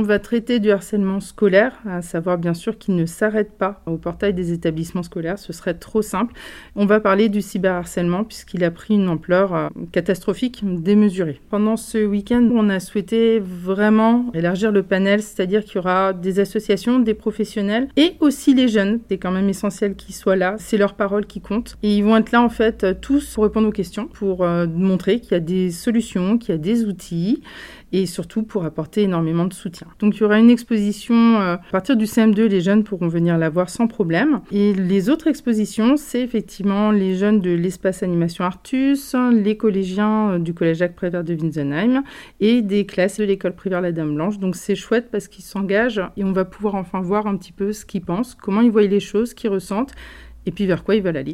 On va traiter du harcèlement scolaire, à savoir bien sûr qu'il ne s'arrête pas au portail des établissements scolaires, ce serait trop simple. On va parler du cyberharcèlement puisqu'il a pris une ampleur euh, catastrophique, démesurée. Pendant ce week-end, on a souhaité vraiment élargir le panel, c'est-à-dire qu'il y aura des associations, des professionnels et aussi les jeunes. C'est quand même essentiel qu'ils soient là, c'est leur parole qui compte. Et ils vont être là en fait tous pour répondre aux questions, pour euh, montrer qu'il y a des solutions, qu'il y a des outils et surtout pour apporter énormément de soutien. Donc il y aura une exposition euh, à partir du CM2, les jeunes pourront venir la voir sans problème. Et les autres expositions, c'est effectivement les jeunes de l'espace animation Artus, les collégiens euh, du collège Jacques Prévert de Winsenheim et des classes de l'école primaire La Dame Blanche. Donc c'est chouette parce qu'ils s'engagent et on va pouvoir enfin voir un petit peu ce qu'ils pensent, comment ils voient les choses, ce qu'ils ressentent et puis vers quoi ils veulent aller.